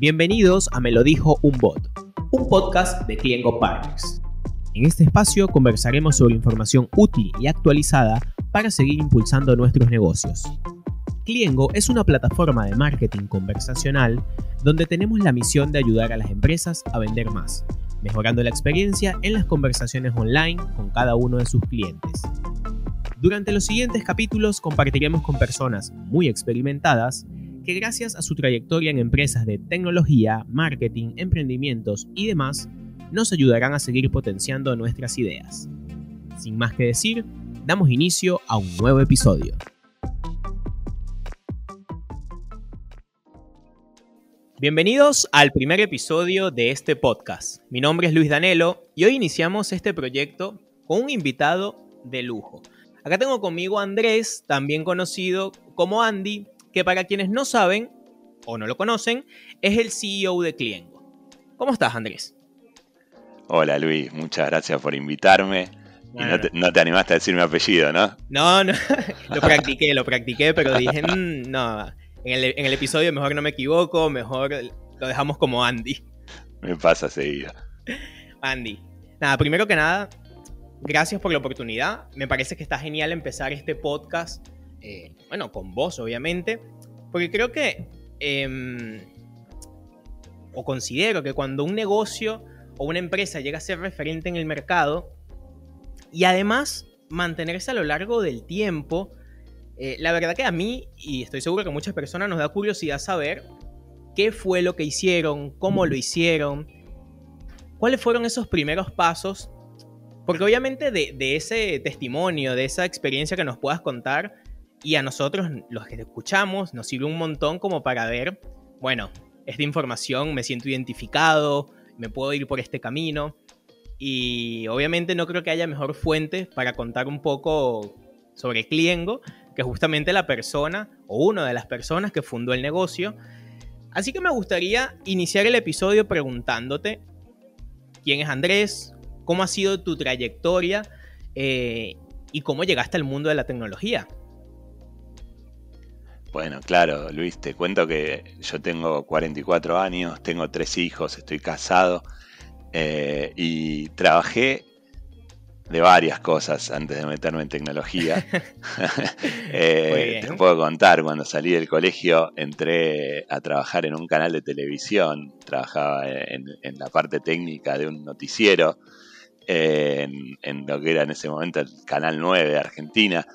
Bienvenidos a Me lo dijo un bot, un podcast de Cliengo Partners. En este espacio conversaremos sobre información útil y actualizada para seguir impulsando nuestros negocios. Cliengo es una plataforma de marketing conversacional donde tenemos la misión de ayudar a las empresas a vender más, mejorando la experiencia en las conversaciones online con cada uno de sus clientes. Durante los siguientes capítulos compartiremos con personas muy experimentadas que gracias a su trayectoria en empresas de tecnología, marketing, emprendimientos y demás, nos ayudarán a seguir potenciando nuestras ideas. Sin más que decir, damos inicio a un nuevo episodio. Bienvenidos al primer episodio de este podcast. Mi nombre es Luis Danelo y hoy iniciamos este proyecto con un invitado de lujo. Acá tengo conmigo a Andrés, también conocido como Andy, que para quienes no saben o no lo conocen, es el CEO de Cliengo. ¿Cómo estás, Andrés? Hola, Luis. Muchas gracias por invitarme. no, te, animaste a decir mi apellido, ¿no? No, no. lo practiqué, lo practiqué, pero dije, mm, no. En el, en el episodio mejor no me equivoco, mejor lo dejamos como Andy. Me pasa seguida. Andy. Nada, primero que nada, gracias por la oportunidad. Me parece que está genial empezar este podcast eh, bueno, con vos obviamente, porque creo que, em, o considero que cuando un negocio o una empresa llega a ser referente en el mercado, y además mantenerse a lo largo del tiempo, eh, la verdad que a mí, y estoy seguro que a muchas personas nos da curiosidad saber qué fue lo que hicieron, cómo lo hicieron, cuáles fueron esos primeros pasos, porque obviamente de, de ese testimonio, de esa experiencia que nos puedas contar, y a nosotros, los que escuchamos, nos sirve un montón como para ver, bueno, esta información me siento identificado, me puedo ir por este camino. Y obviamente no creo que haya mejor fuente para contar un poco sobre Cliengo que justamente la persona o una de las personas que fundó el negocio. Así que me gustaría iniciar el episodio preguntándote quién es Andrés, cómo ha sido tu trayectoria eh, y cómo llegaste al mundo de la tecnología. Bueno, claro, Luis, te cuento que yo tengo 44 años, tengo tres hijos, estoy casado eh, y trabajé de varias cosas antes de meterme en tecnología. Eh, te puedo contar, cuando salí del colegio entré a trabajar en un canal de televisión, trabajaba en, la parte técnica de un noticiero, en, en, lo que era en ese momento el Canal 9 de Argentina.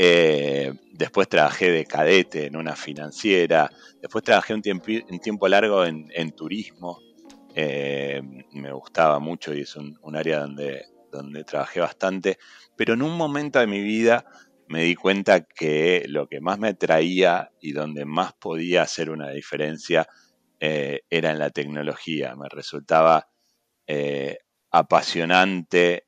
Eh, después trabajé de cadete en una financiera. Después trabajé un tiempo, largo en, turismo. Eh, me gustaba mucho y es un, área donde, donde trabajé bastante. Pero en un momento de mi vida me di cuenta que lo que más me atraía y donde más podía hacer una diferencia eh, era en la tecnología. Me resultaba apasionante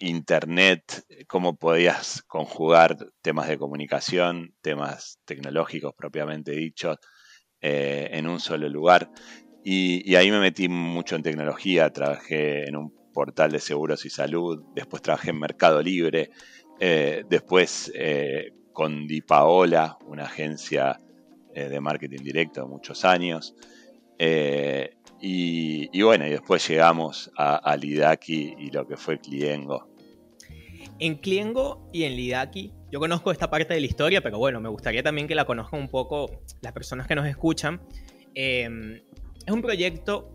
Internet, cómo podías conjugar temas de comunicación, temas tecnológicos propiamente dichos, eh, en un solo lugar. Y, ahí me metí mucho en tecnología, trabajé en un portal de seguros y salud, después trabajé en Mercado Libre, eh, después eh, con Di Paola, una agencia de marketing directo de muchos años. Y, bueno, y después llegamos a, Lidaki y lo que fue Cliengo. En Cliengo y en Lidaki, yo conozco esta parte de la historia, pero bueno, me gustaría también que la conozcan un poco las personas que nos escuchan. Em, ¿Es un proyecto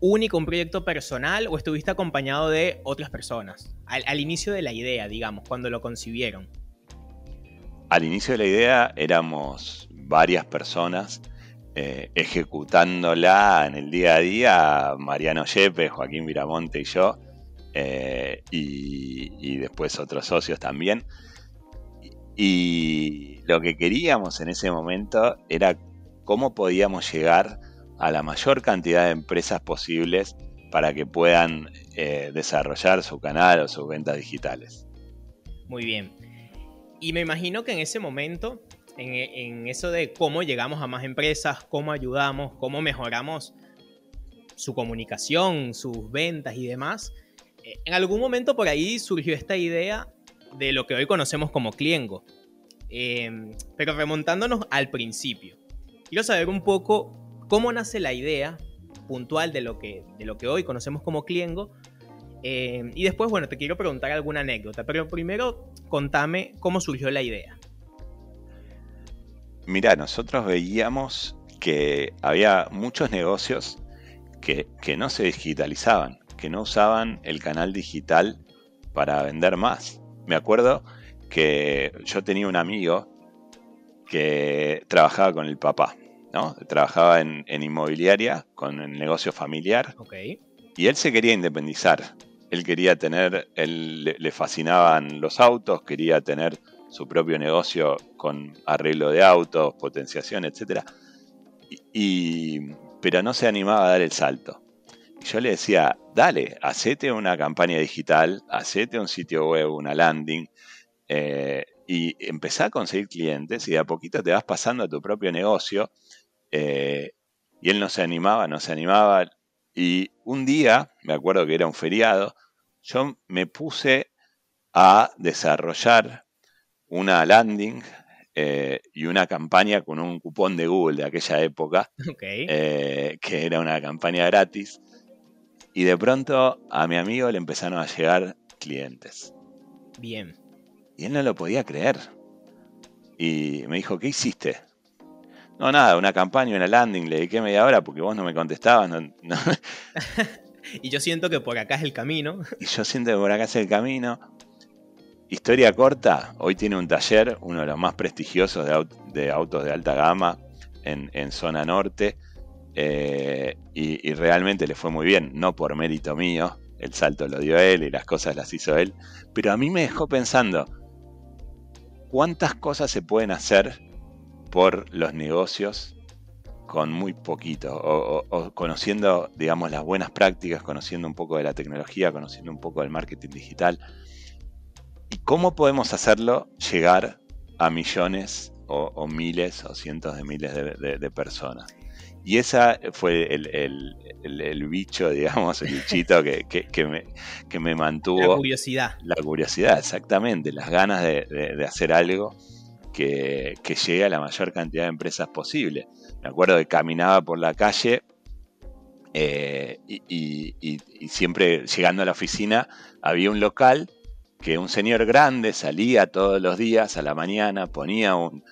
único, un proyecto personal o estuviste acompañado de otras personas? Al, al inicio de la idea, digamos, cuando lo concibieron. Al inicio de la idea éramos varias personas eh, ejecutándola en el día a día Mariano Yepes, Joaquín Viramonte y yo, eh, y, después otros socios también. Y lo que queríamos en ese momento era cómo podíamos llegar a la mayor cantidad de empresas posibles para que puedan eh, desarrollar su canal o sus ventas digitales. Muy bien. Y me imagino que en ese momento en, eso de cómo llegamos a más empresas, cómo ayudamos, cómo mejoramos su comunicación, sus ventas y demás. Eh, en algún momento por ahí surgió esta idea de lo que hoy conocemos como Cliengo. Em, pero remontándonos al principio, quiero saber un poco cómo nace la idea puntual de lo que, de lo que hoy conocemos como Cliengo. Eh, y después, bueno, te quiero preguntar alguna anécdota, pero primero contame cómo surgió la idea. Mira, nosotros veíamos que había muchos negocios que, que no se digitalizaban, que no usaban el canal digital para vender más. Me acuerdo que yo tenía un amigo que trabajaba con el papá, ¿no? Trabajaba en, inmobiliaria, con el negocio familiar. Y él se quería independizar. Él quería tener, él, le fascinaban los autos, quería tener su propio negocio con arreglo de autos, potenciación, etc. Y, pero no se animaba a dar el salto. yo le decía, dale, hacete una campaña digital, hacete un sitio web, una landing, eh, y empezá a conseguir clientes y de a poquito te vas pasando a tu propio negocio. Eh, y él no se animaba, no se animaba. Y un día, me acuerdo que era un feriado, yo me puse a desarrollar una landing eh, y una campaña con un cupón de Google de aquella época, que era una campaña gratis. Y de pronto a mi amigo le empezaron a llegar clientes. Bien. Y él no lo podía creer. Y me dijo, ¿qué hiciste? No, nada, una campaña, una landing, le dediqué media hora porque vos no me contestabas. y yo siento que por acá es el camino. y yo siento que por acá es el camino. Historia corta, hoy tiene un taller, uno de los más prestigiosos de, autos de alta gama en, zona norte. Eh, y, y, realmente le fue muy bien, no por mérito mío, el salto lo dio él y las cosas las hizo él, pero a mí me dejó pensando, cuántas cosas se pueden hacer por los negocios con muy poquito, o, conociendo, digamos, las buenas prácticas, conociendo un poco de la tecnología, conociendo un poco del marketing digital. ¿Y cómo podemos hacerlo llegar a millones o, miles o cientos de miles de personas? Y esa fue el, bicho, digamos, el bichito que, me, que, me, mantuvo. La curiosidad. La curiosidad, exactamente. Las ganas de, hacer algo que, llegue a la mayor cantidad de empresas posible. Me acuerdo que caminaba por la calle eh, y, siempre llegando a la oficina había un local que un señor grande salía todos los días a la mañana, ponía un,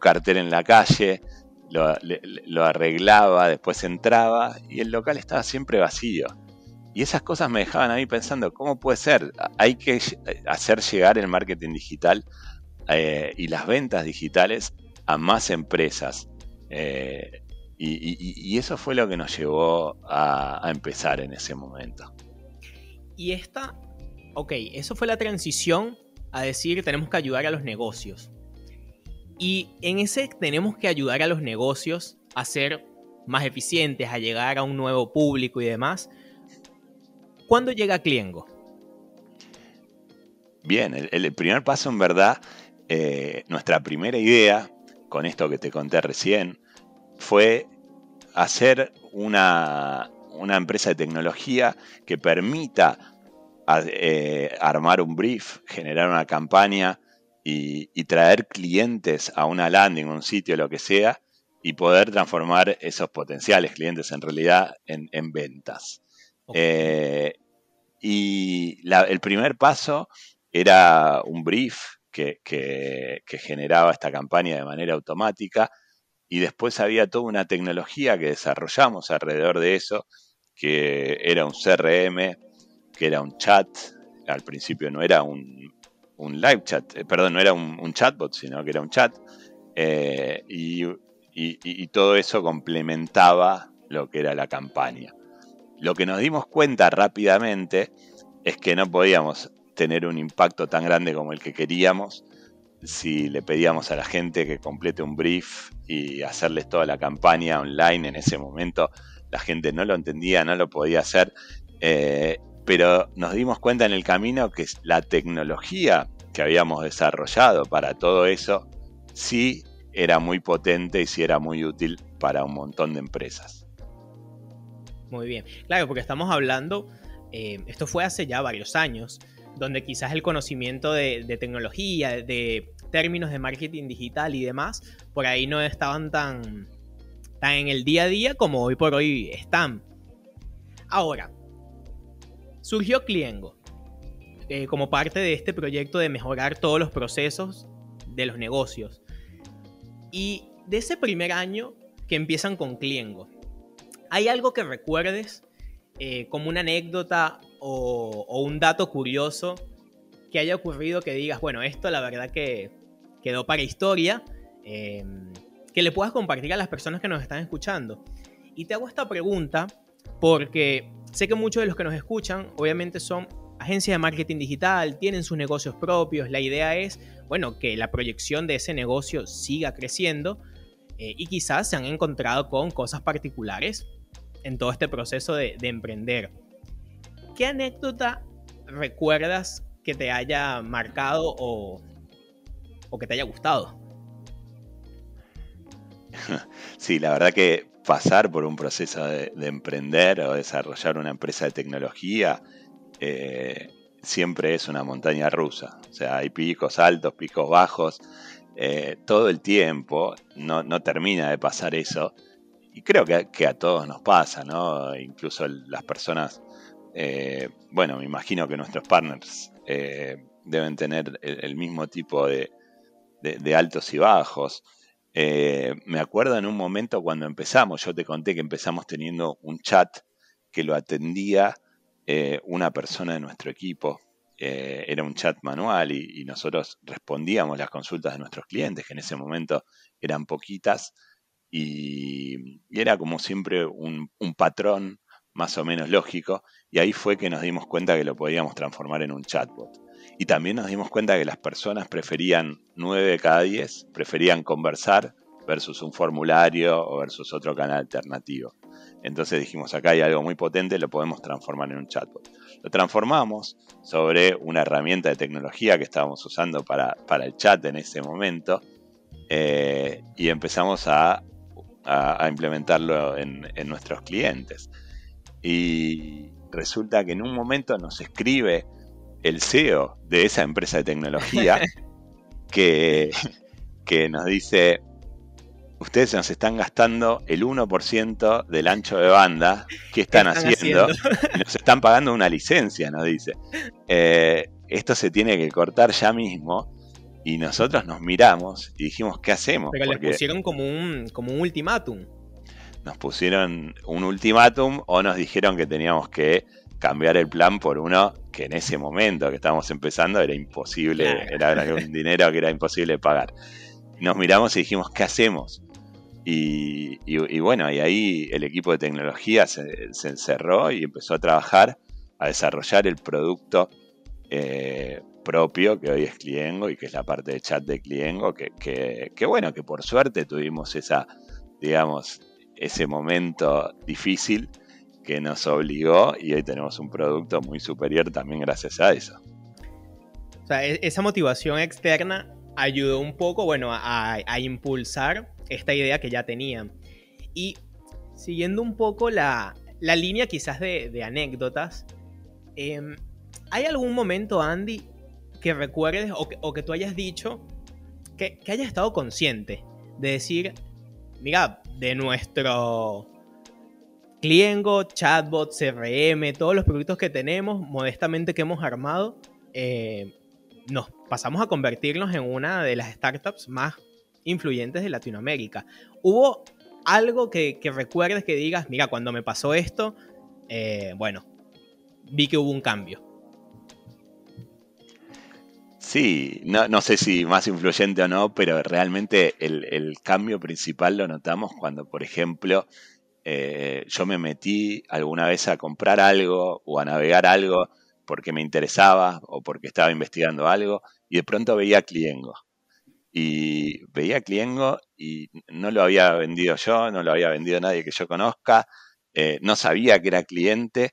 cartel en la calle, lo, arreglaba, después entraba y el local estaba siempre vacío. Y esas cosas me dejaban a mí pensando, ¿cómo puede ser? Hay que hacer llegar el marketing digital eh, y las ventas digitales a más empresas. Eh, y, eso fue lo que nos llevó a, a empezar en ese momento. Y esta, ok, eso fue la transición a decir tenemos que ayudar a los negocios. Y en ese tenemos que ayudar a los negocios a ser más eficientes, a llegar a un nuevo público y demás. ¿Cuándo llega Cliengo? Bien, el, primer paso en verdad, eh, nuestra primera idea, con esto que te conté recién, fue hacer una, empresa de tecnología que permita eh, armar un brief, generar una campaña y, traer clientes a una landing, un sitio, lo que sea, y poder transformar esos potenciales clientes en realidad en, ventas. Eh, y el primer paso era un brief que, generaba esta campaña de manera automática y después había toda una tecnología que desarrollamos alrededor de eso, que era un CRM, que era un chat, al principio no era un, un live chat, eh, perdón, no era un, chatbot, sino que era un chat, eh, y, todo eso complementaba lo que era la campaña. Lo que nos dimos cuenta rápidamente es que no podíamos tener un impacto tan grande como el que queríamos si le pedíamos a la gente que complete un brief y hacerles toda la campaña online en ese momento. La gente no lo entendía, no lo podía hacer. Eh, pero nos dimos cuenta en el camino que la tecnología que habíamos desarrollado para todo eso sí era muy potente y sí era muy útil para un montón de empresas. Muy bien, claro, porque estamos hablando, eh, esto fue hace ya varios años, donde quizás el conocimiento de, tecnología, de términos de marketing digital y demás, por ahí no estaban tan, tan en el día a día como hoy por hoy están. Ahora, surgió Cliengo eh, como parte de este proyecto de mejorar todos los procesos de los negocios. Y de ese primer año que empiezan con Cliengo, ¿hay algo que recuerdes eh, como una anécdota o, un dato curioso que haya ocurrido que digas, bueno, esto la verdad que quedó para historia, em, que le puedas compartir a las personas que nos están escuchando? Y te hago esta pregunta porque sé que muchos de los que nos escuchan obviamente son agencias de marketing digital, tienen sus negocios propios, la idea es, bueno, que la proyección de ese negocio siga creciendo eh, y quizás se han encontrado con cosas particulares en todo este proceso de, emprender. ¿Qué anécdota recuerdas que te haya marcado o, que te haya gustado? Sí, la verdad que pasar por un proceso de, emprender o desarrollar una empresa de tecnología eh, siempre es una montaña rusa. O sea, hay picos altos, picos bajos, eh, todo el tiempo, no, no, termina de pasar eso. Y creo que, a todos nos pasa, ¿no? Incluso las personas, eh, bueno, me imagino que nuestros partners deben tener el, mismo tipo de, altos y bajos. Me acuerdo en un momento cuando empezamos, yo te conté que empezamos teniendo un chat que lo atendía eh, una persona de nuestro equipo. Eh, era un chat manual y, nosotros respondíamos las consultas de nuestros clientes, que en ese momento eran poquitas, y, era como siempre un, patrón más o menos lógico, y ahí fue que nos dimos cuenta que lo podíamos transformar en un chatbot. Y también nos dimos cuenta que las personas preferían 9 de cada 10, preferían conversar versus un formulario o versus otro canal alternativo. Entonces dijimos, acá hay algo muy potente, lo podemos transformar en un chatbot. Lo transformamos sobre una herramienta de tecnología que estábamos usando para, el chat en ese momento eh, y empezamos a, implementarlo en, nuestros clientes. Y resulta que en un momento nos escribe el CEO de esa empresa de tecnología que, que nos dice, ustedes nos están gastando el 1% del ancho de banda. ¿Qué están, haciendo? Nos están pagando una licencia, nos dice. Eh, esto se tiene que cortar ya mismo. Y nosotros nos miramos y dijimos, ¿qué hacemos? Pero les pusieron como un, como un ultimátum. Nos pusieron un ultimátum o nos dijeron que teníamos que cambiar el plan por uno que en ese momento que estábamos empezando era imposible, era un dinero que era imposible pagar. Nos miramos y dijimos, ¿qué hacemos? Y, bueno, y ahí el equipo de tecnología se, encerró y empezó a trabajar a desarrollar el producto eh, propio que hoy es Cliengo y que es la parte de chat de Cliengo, que, que, bueno, que por suerte tuvimos esa, digamos, ese momento difícil que nos obligó y hoy tenemos un producto muy superior también gracias a eso. O sea, e-, esa motivación externa ayudó un poco, bueno, a, impulsar esta idea que ya tenían. Y siguiendo un poco la, línea quizás de, anécdotas, em, ¿hay algún momento, Andy, que recuerdes o que, tú hayas dicho que, que hayas estado consciente de decir, mira, de nuestro Cliengo, chatbot, CRM, todos los productos que tenemos, modestamente que hemos armado, eh, nos pasamos a convertirnos en una de las startups más influyentes de Latinoamérica. ¿Hubo algo que, recuerdes que digas, mira, cuando me pasó esto, eh, bueno, vi que hubo un cambio? Sí, no, sé si más influyente o no, pero realmente el, cambio principal lo notamos cuando, por ejemplo, eh, yo me metí alguna vez a comprar algo o a navegar algo porque me interesaba o porque estaba investigando algo y de pronto veía Cliengo y veía Cliengo y no lo había vendido yo, no lo había vendido nadie que yo conozca, eh, no sabía que era cliente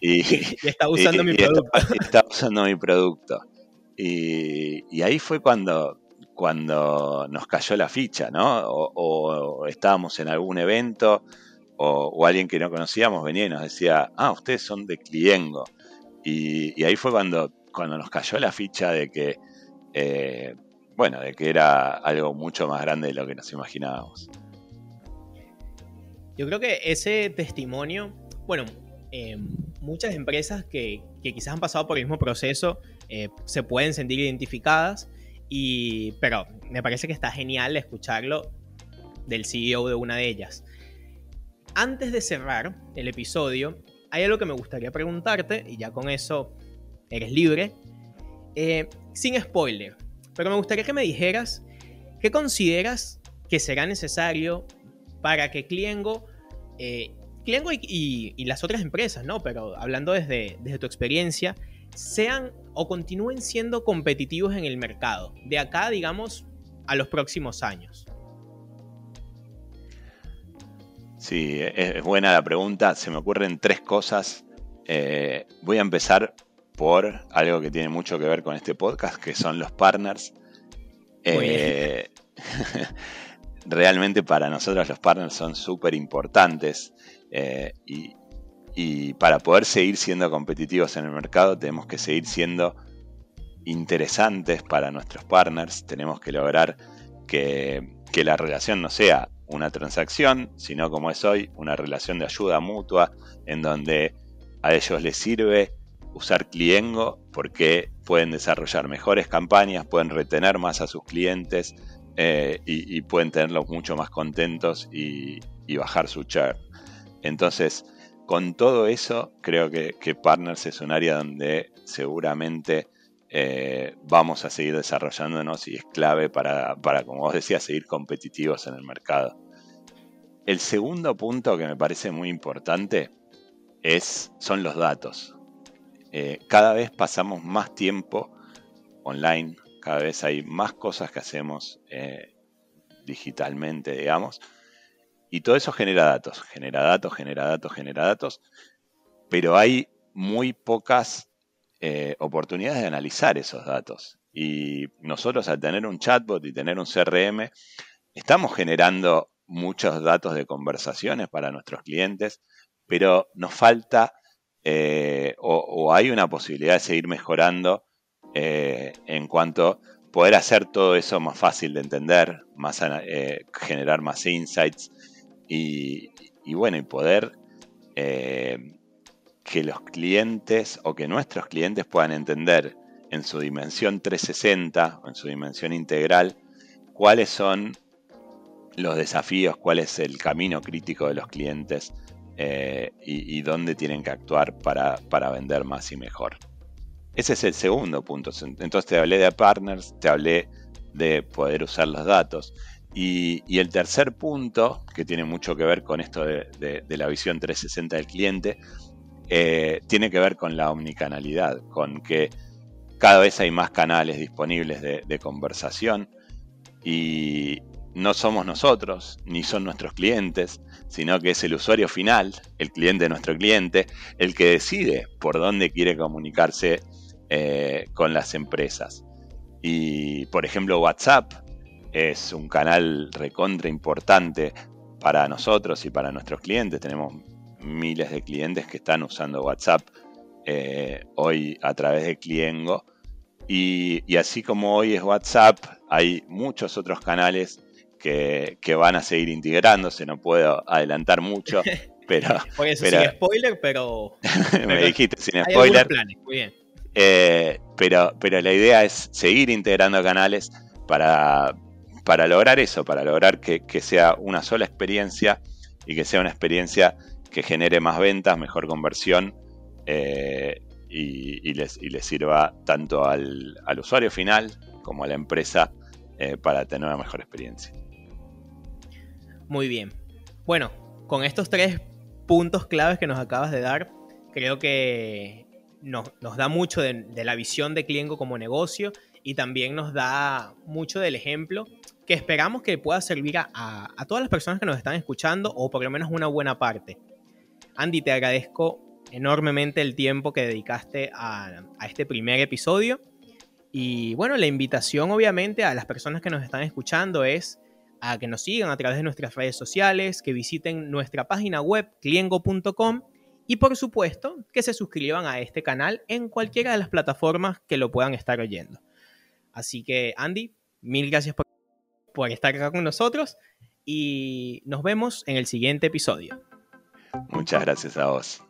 y, estaba usando mi producto. Estaba, usando mi producto. Y, ahí fue cuando, cuando nos cayó la ficha, ¿no? O, estábamos en algún evento o, alguien que no conocíamos venía y nos decía, ah, ustedes son de Cliengo. Y, ahí fue cuando, cuando nos cayó la ficha de que eh, bueno, de que era algo mucho más grande de lo que nos imaginábamos. Yo creo que ese testimonio, bueno, eh, muchas empresas que, quizás han pasado por el mismo proceso eh, se pueden sentir identificadas, y, pero me parece que está genial escucharlo del CEO de una de ellas. Antes de cerrar el episodio, hay algo que me gustaría preguntarte, y ya con eso eres libre, eh, sin spoiler, pero me gustaría que me dijeras qué consideras que será necesario para que Cliengo eh, y, las otras empresas, ¿no? Pero hablando desde tu experiencia, sean o continúen siendo competitivos en el mercado, de acá, digamos, a los próximos años. Sí, es buena la pregunta. Se me ocurren tres cosas. Eh, voy a empezar por algo que tiene mucho que ver con este podcast, que son los partners. Eh, realmente para nosotros los partners son súper importantes. Eh, y, para poder seguir siendo competitivos en el mercado tenemos que seguir siendo interesantes para nuestros partners, tenemos que lograr que, la relación no sea una transacción, sino como es hoy, una relación de ayuda mutua en donde a ellos les sirve usar Cliengo porque pueden desarrollar mejores campañas, pueden retener más a sus clientes eh, y, pueden tenerlos mucho más contentos y, bajar su churn. Entonces, con todo eso, creo que, Partners es un área donde seguramente eh, vamos a seguir desarrollándonos y es clave para, como vos decías, seguir competitivos en el mercado. El segundo punto que me parece muy importante es, son los datos. Eh, cada vez pasamos más tiempo online, cada vez hay más cosas que hacemos eh, digitalmente, digamos, y todo eso genera datos, genera datos, genera datos, genera datos, pero hay muy pocas eh, oportunidades de analizar esos datos. Y nosotros al tener un chatbot y tener un CRM, estamos generando muchos datos de conversaciones para nuestros clientes, pero nos falta eh, o, hay una posibilidad de seguir mejorando eh, en cuanto a poder hacer todo eso más fácil de entender, más, generar más insights y, bueno, y poder que los clientes o que nuestros clientes puedan entender en su dimensión 360 o en su dimensión integral cuáles son los desafíos, cuál es el camino crítico de los clientes eh, y, dónde tienen que actuar para, para vender más y mejor. Ese es el segundo punto. Entonces te hablé de partners, te hablé de poder usar los datos. Y, el tercer punto, que tiene mucho que ver con esto de, la visión 360 del cliente, eh, tiene que ver con la omnicanalidad, con que cada vez hay más canales disponibles de, conversación y no somos nosotros, ni son nuestros clientes, sino que es el usuario final, el cliente de nuestro cliente, el que decide por dónde quiere comunicarse eh, con las empresas. Y, por ejemplo, WhatsApp es un canal recontra importante para nosotros y para nuestros clientes. Tenemos miles de clientes que están usando WhatsApp eh, hoy a través de Cliengo. Y, así como hoy es WhatsApp, hay muchos otros canales que, van a seguir integrándose. No puedo adelantar mucho, pero... sin spoiler, pero... me dijiste sin spoiler. Muy bien. Eh, pero, pero la idea es seguir integrando canales para, para lograr eso, para lograr que, sea una sola experiencia y que sea una experiencia que genere más ventas, mejor conversión eh, y, les, sirva tanto al, usuario final como a la empresa eh, para tener una mejor experiencia. Muy bien. Bueno, con estos tres puntos claves que nos acabas de dar, creo que nos, da mucho de, la visión de Cliengo como negocio y también nos da mucho del ejemplo que esperamos que pueda servir a, todas las personas que nos están escuchando o por lo menos una buena parte. Andy, te agradezco enormemente el tiempo que dedicaste a, este primer episodio. Y bueno, la invitación obviamente a las personas que nos están escuchando es a que nos sigan a través de nuestras redes sociales, que visiten nuestra página web cliengo.com y por supuesto que se suscriban a este canal en cualquiera de las plataformas que lo puedan estar oyendo. Así que Andy, mil gracias por, estar acá con nosotros y nos vemos en el siguiente episodio. Muchas gracias a vos.